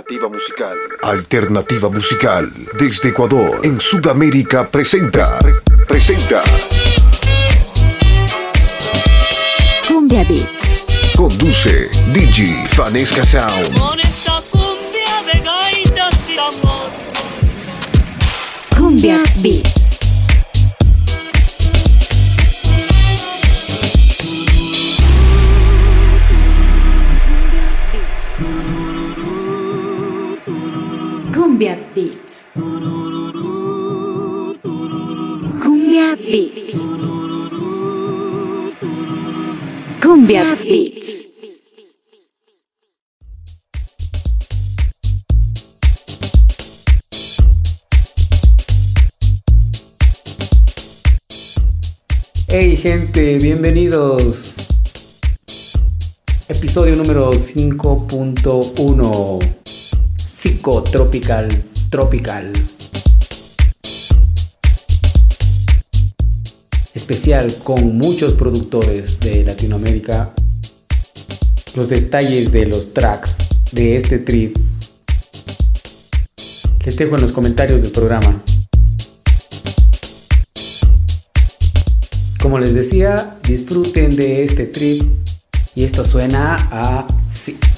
Alternativa Musical. Alternativa Musical. Desde Ecuador, en Sudamérica, presenta. presenta. Cumbia Beats. Conduce Digi Fanesca Sound. Hey gente, bienvenidos. Episodio número 5.1. Psicotropical, tropical. Especial con muchos productores de Latinoamérica. Los detalles de los tracks de este trip les dejo en los comentarios del programa. Como les decía, disfruten de este trip y esto suena así. Estás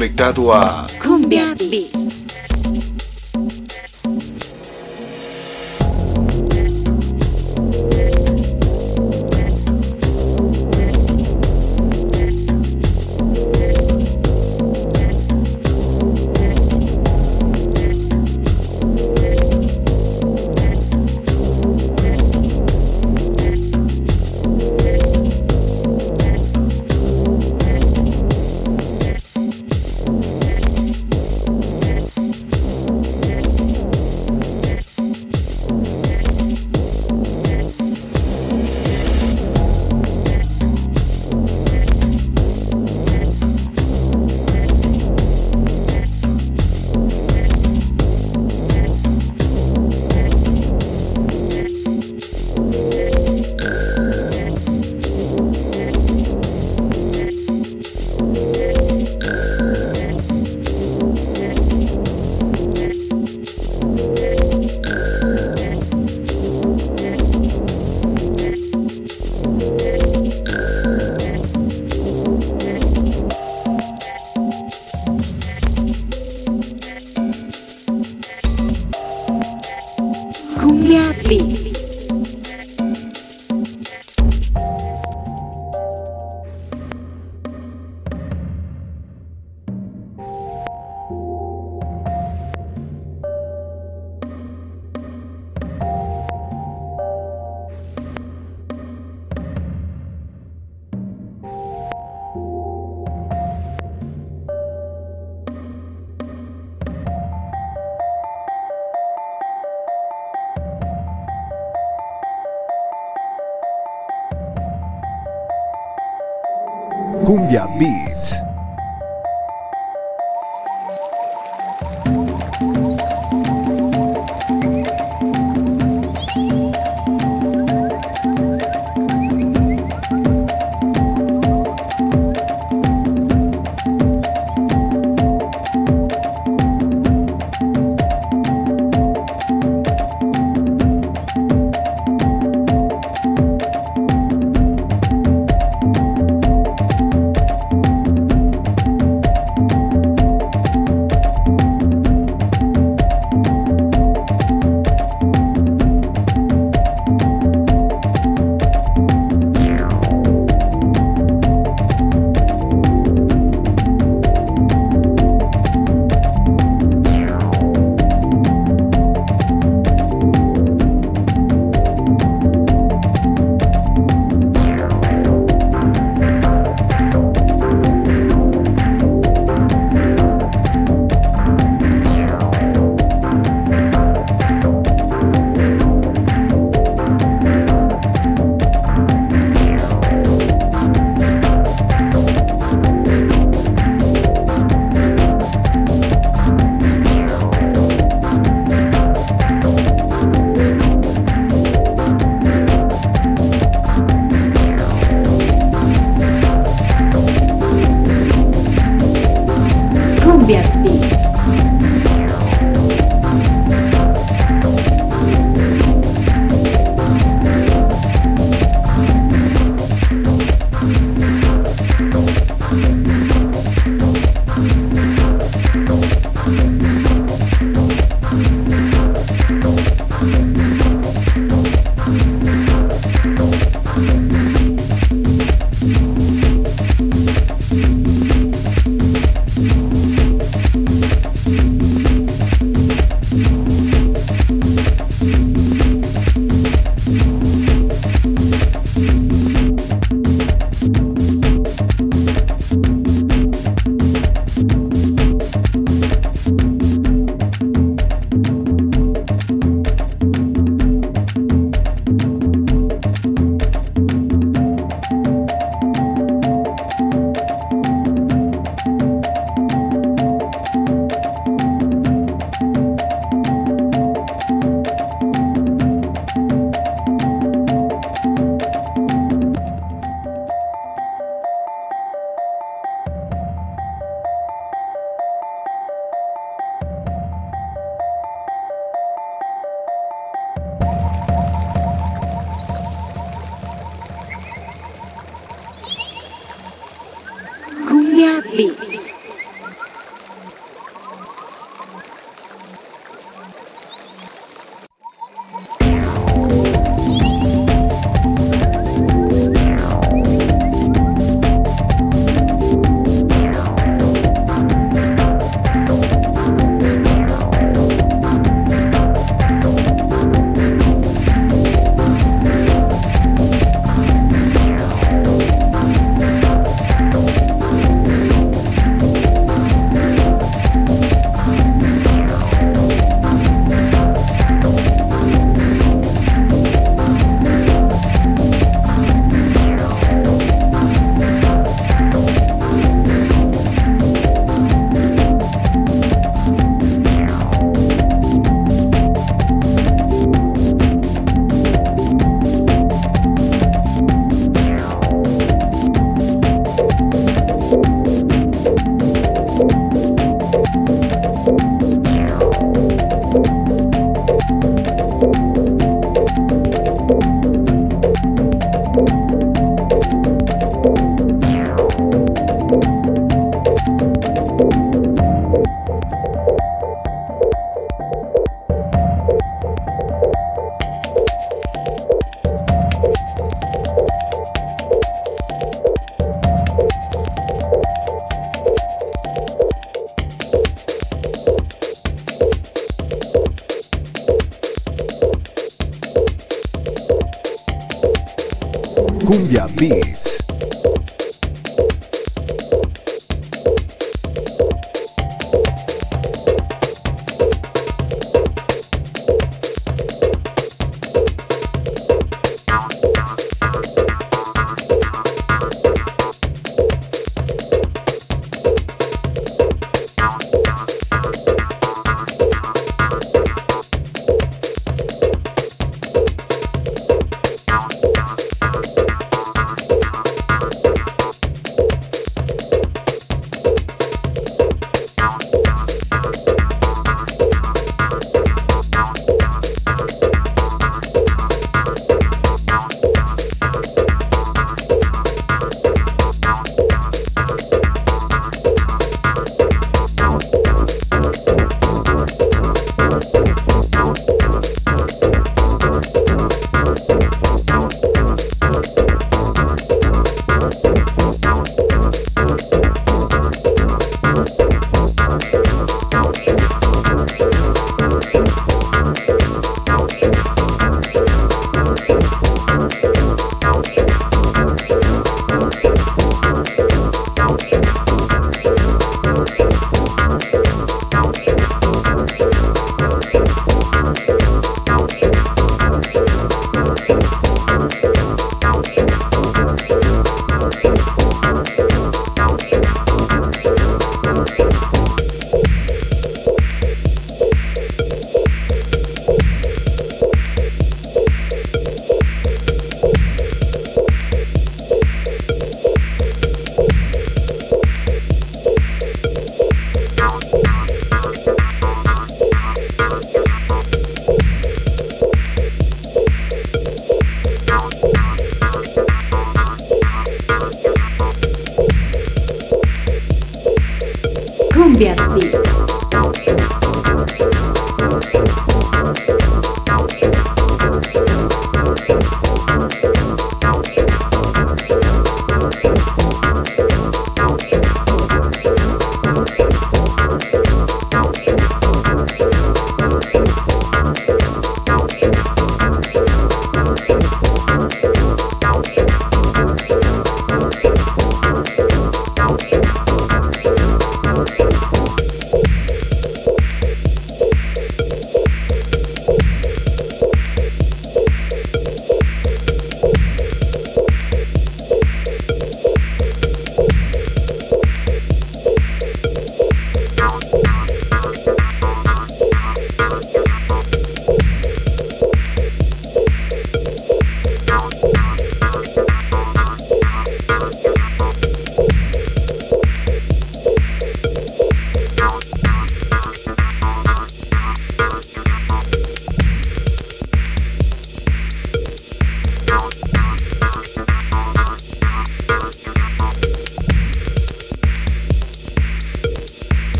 conectado a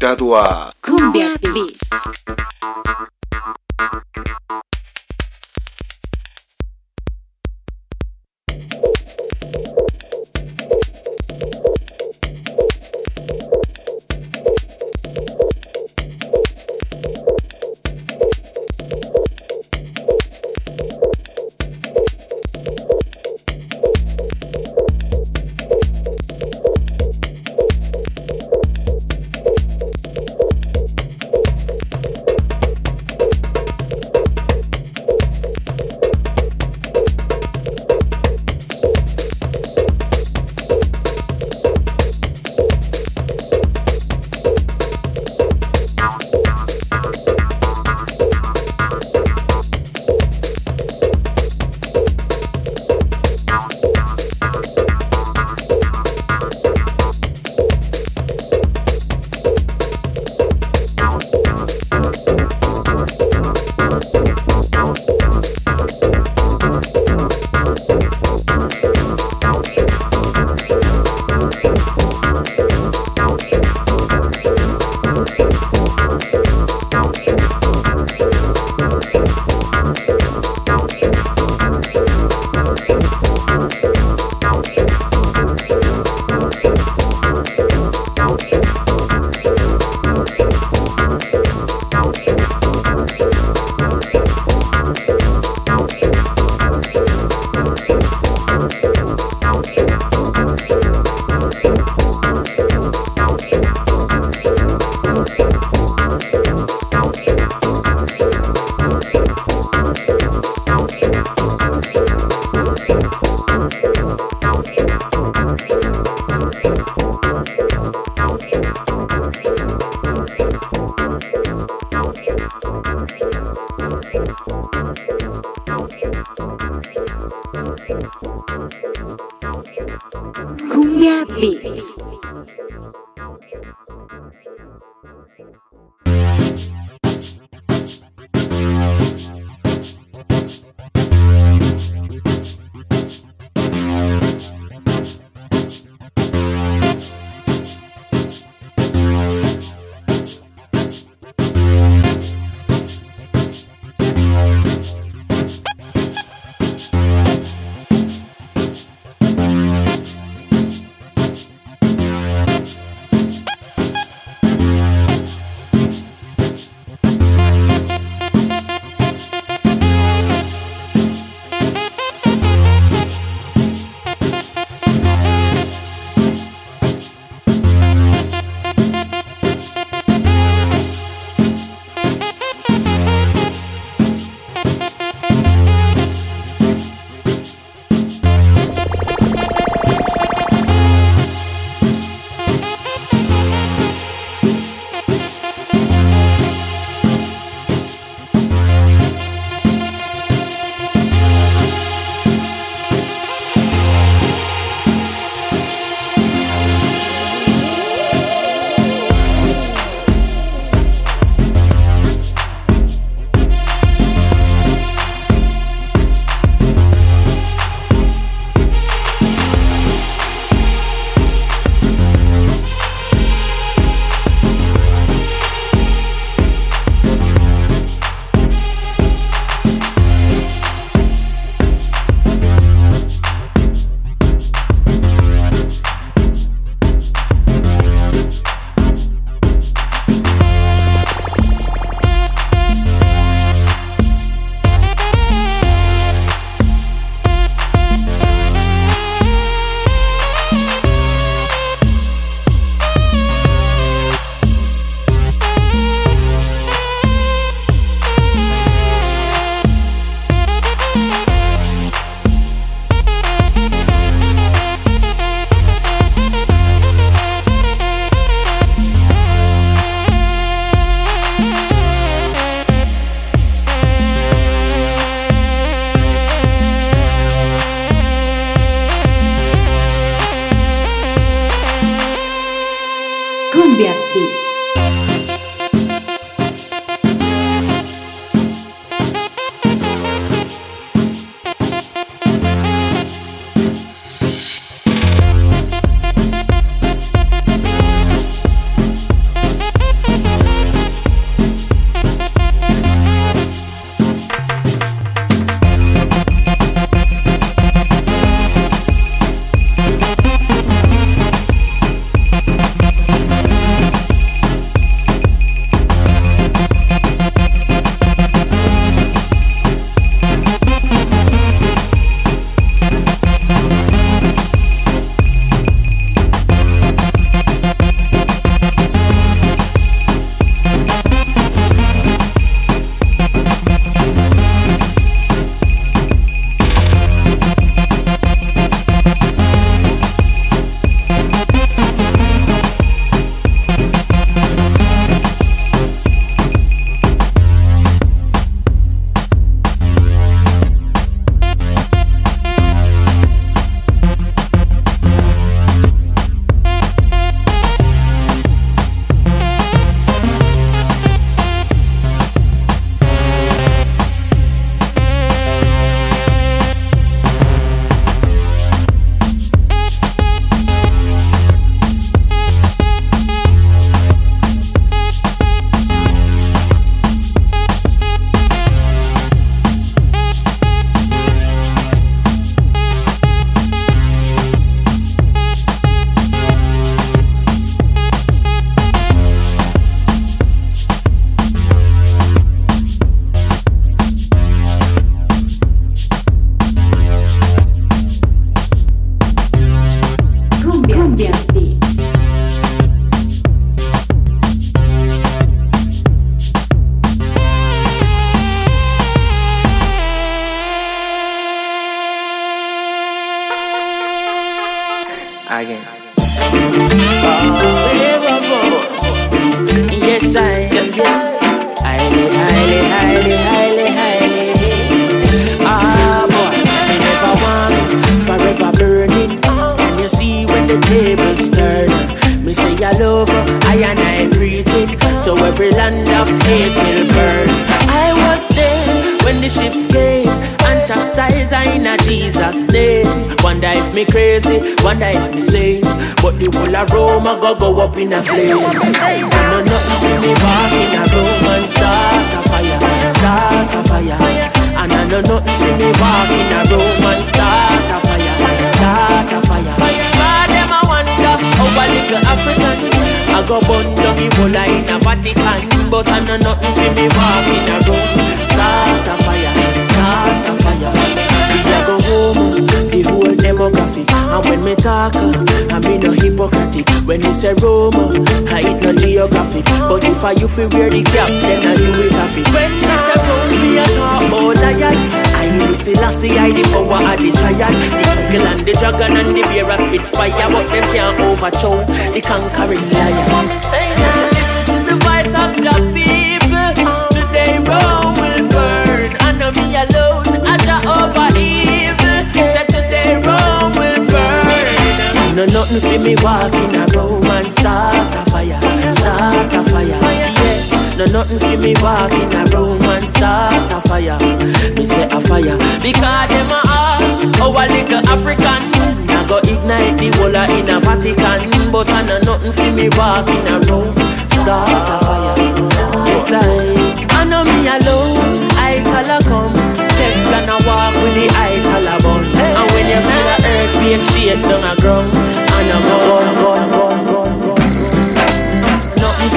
conectado a Beats. The tables turn, me say I love her, I and I preaching. So every land of hate will burn. I was there when the ships came and chastised I in a Jesus name. Wonder if me crazy, wonder if me sane. But the whole of Rome a go go up in a flame. I know nothing for me walk in a room and start a fire, start a fire. And I know nothing for me walk in a room and start a fire, how a little African? I go burn down Ebola in a Vatican. But I know nothing for me walk in a room. Start a fire, start a fire. I go home, the whole demographic. And when me talk, I me no hypocrite. When you say Roma, I eat no geographic. But if I you feel wear the cap, then I you will have it When me say Rome, me a talk about lion I you see Lassie, I the power of the giant The eagle and the dragon and the bear a spit fire But them can't overthrow the conquering lion. Listen to the voice of the people Today Rome will burn. And me alone, I over evil. Said today Rome will burn. No nothing for me walking a Rome and start a fire Start a fire, no nothing for me walking a room and start a fire. Me say a fire because them a ask a little African. I go ignite the whole a in a Vatican, but I know nothing for me walking a room start a fire. Yes I, I know me alone. I call a come. Teflon a walk with the eye collar bun And when you feel the earth being shake down a ground And I go run, run, run, run, run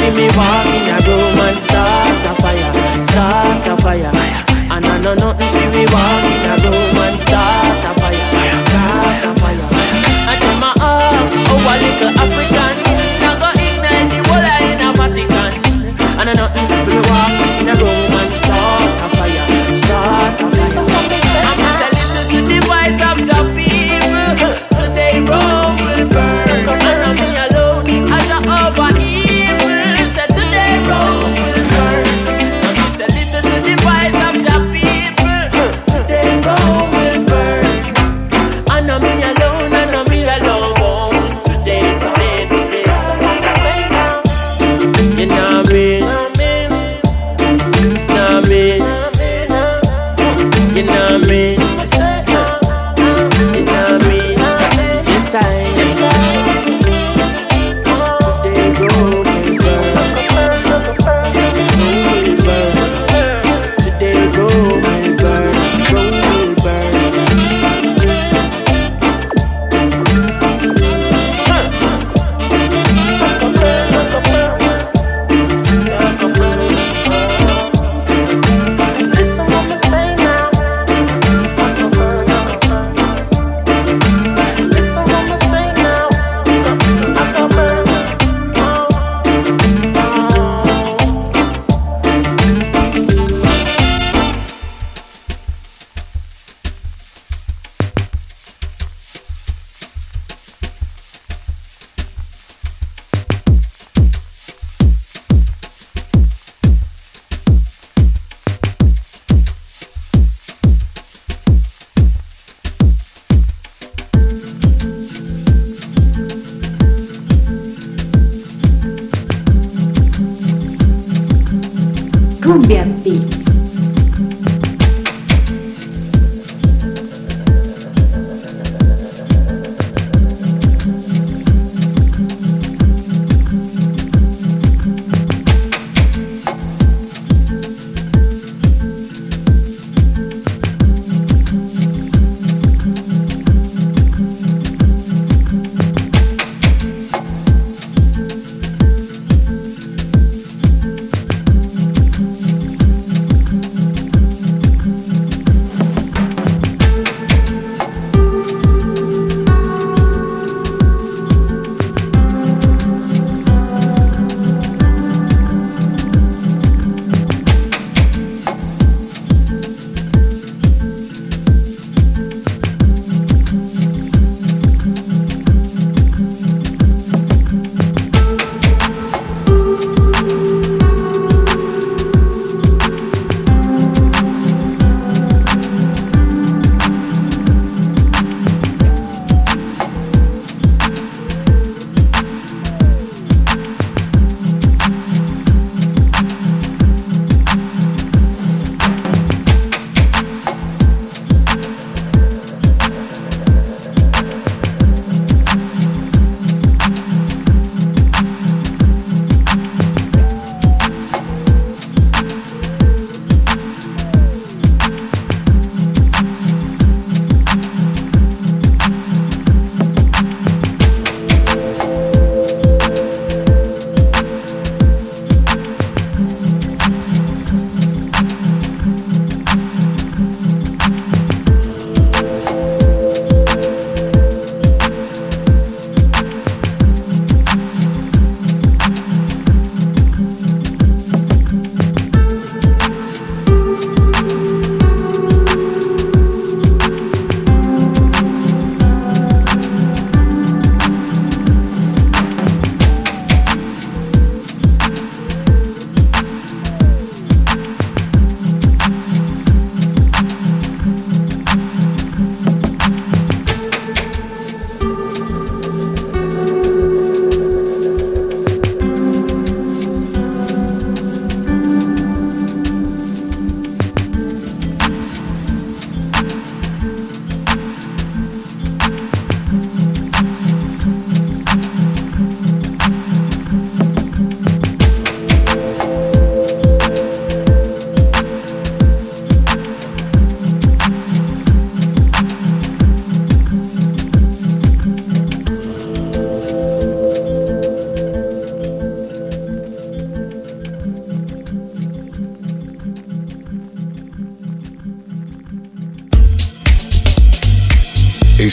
For me walk in a room and start a fire, start a fire. And I know nothing for me walk in a room and start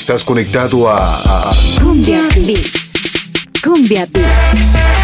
Estás conectado a, a- Cumbia Beats. Cumbia Beats.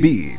B.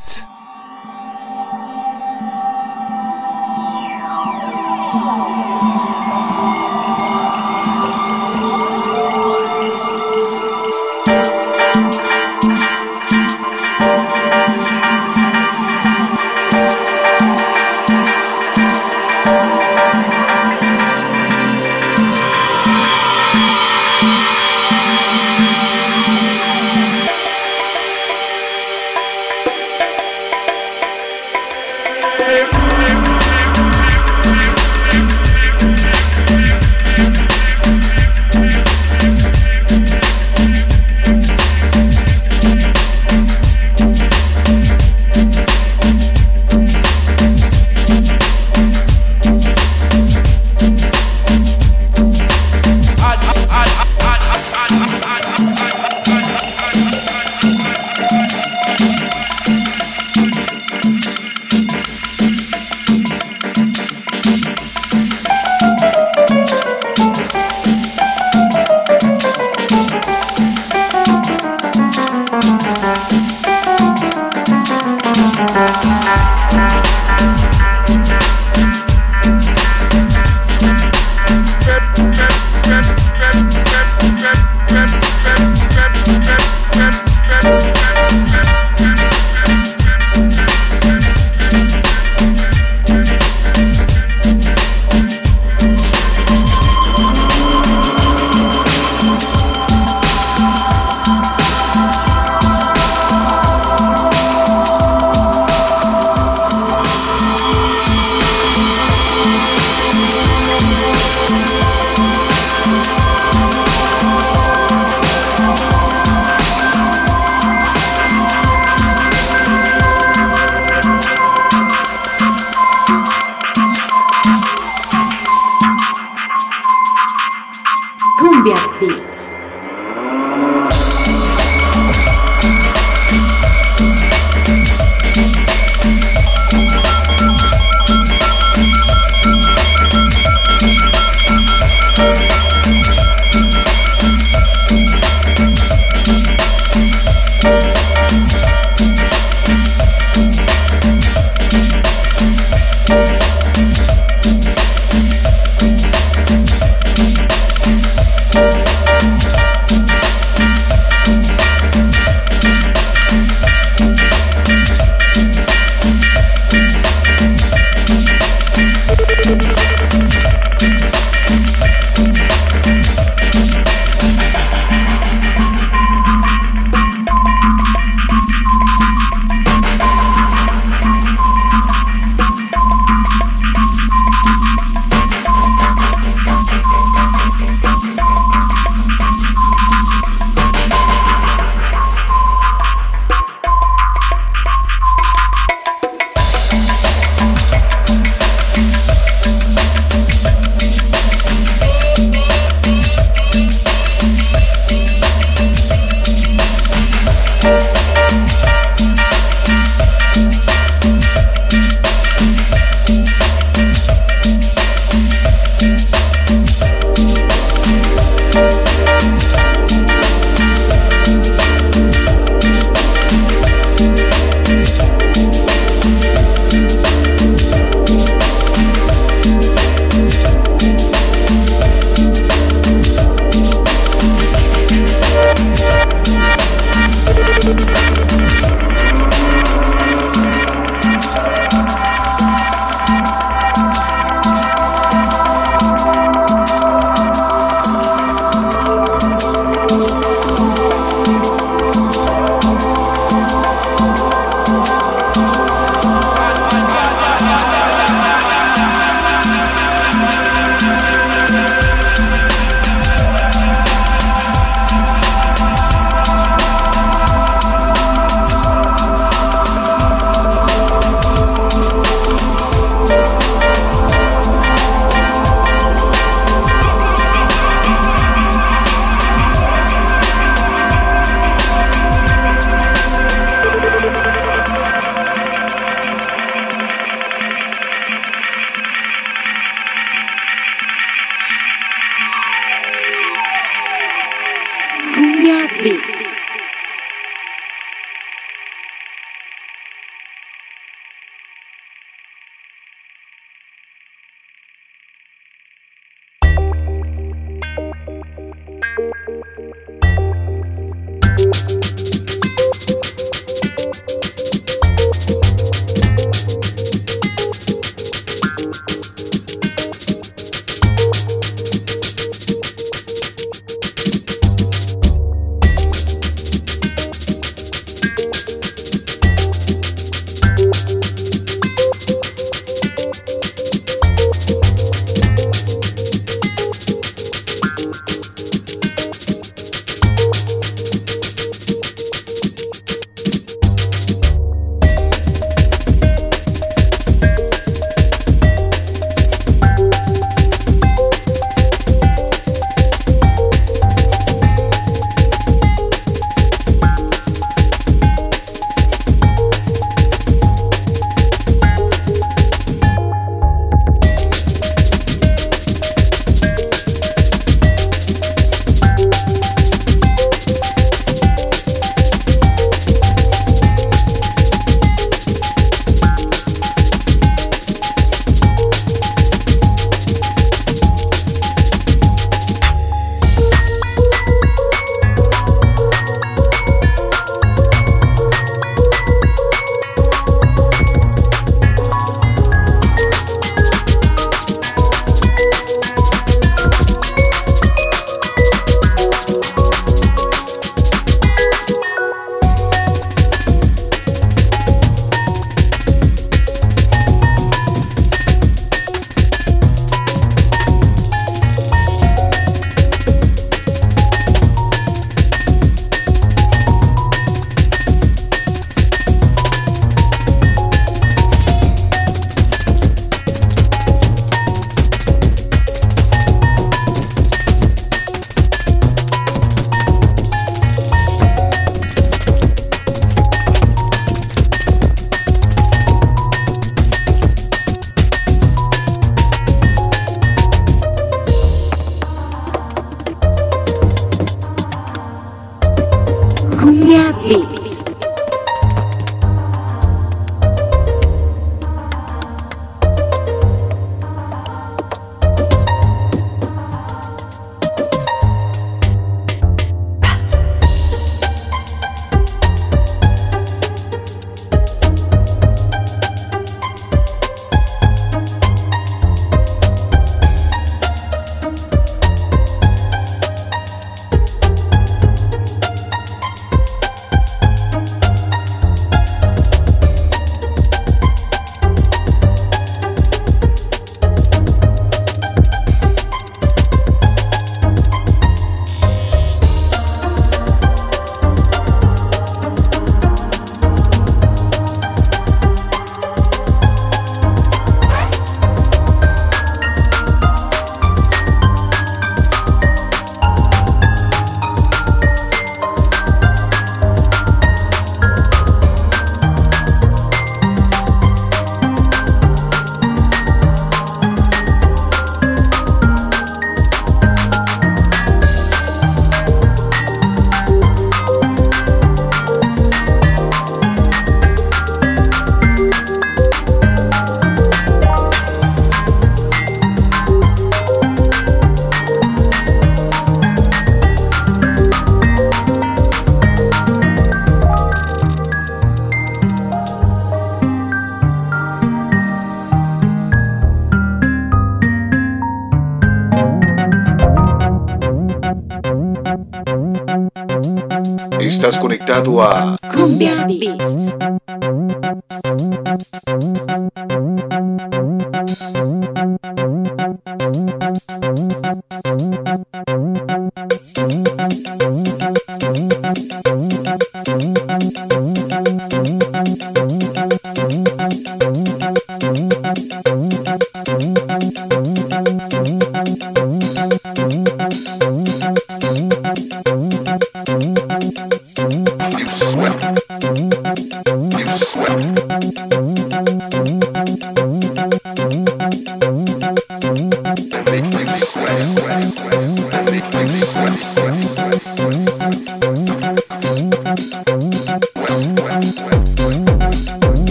Estás conectado a Cumbia Beats.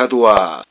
あドア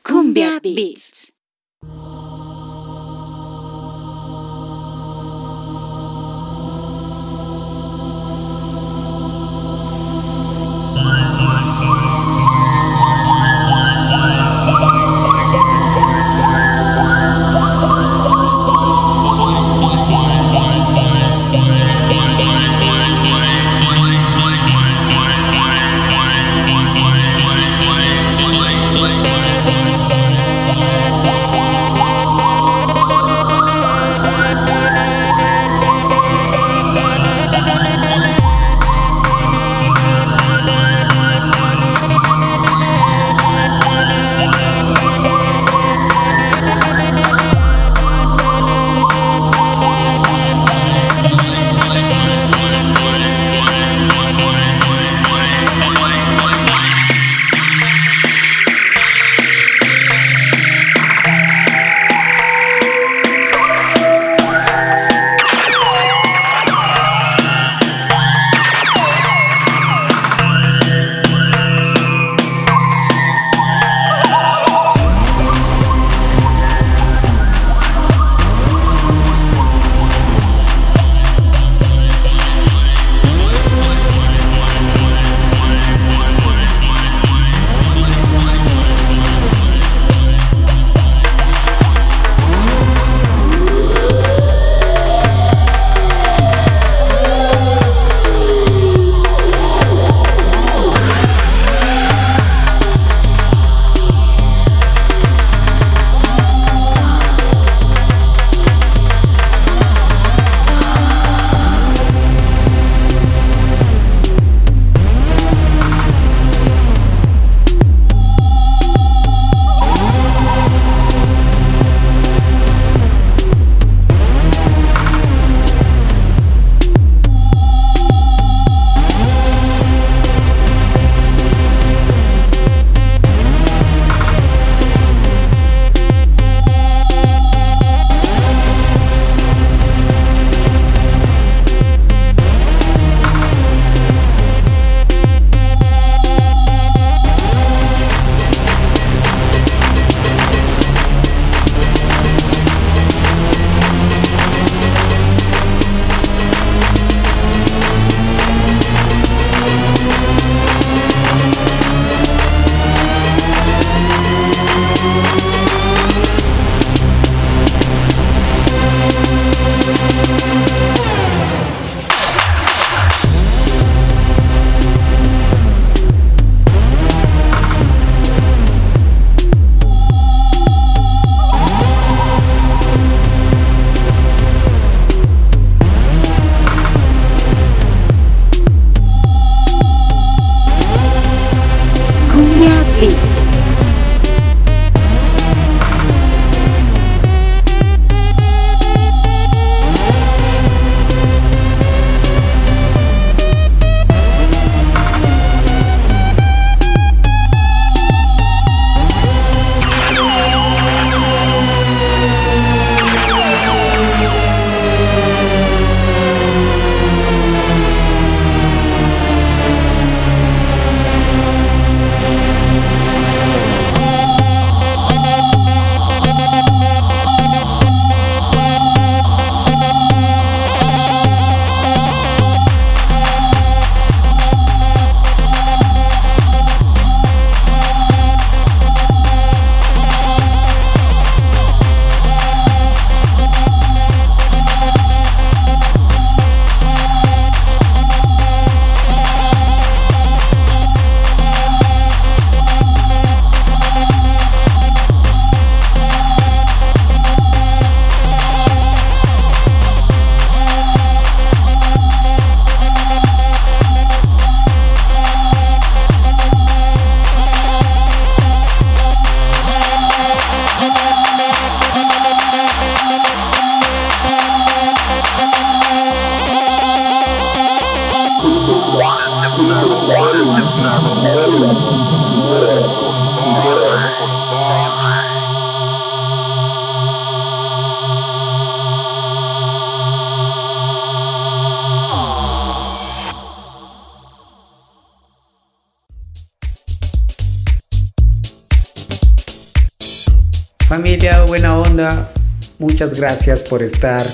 gracias por estar.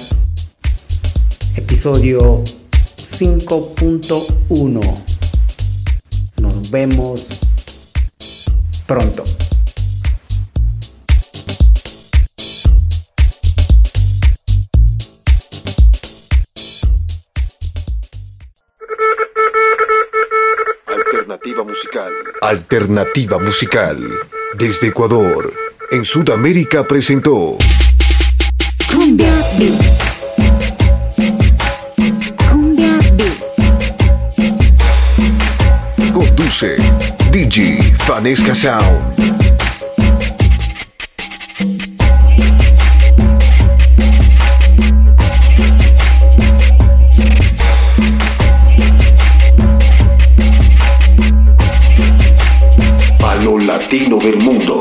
Episodio 5.1. Nos vemos pronto. Alternativa musical. Alternativa musical. Desde Ecuador, en Sudamérica presentó DJ Fanesca Sound. Latino del mundo.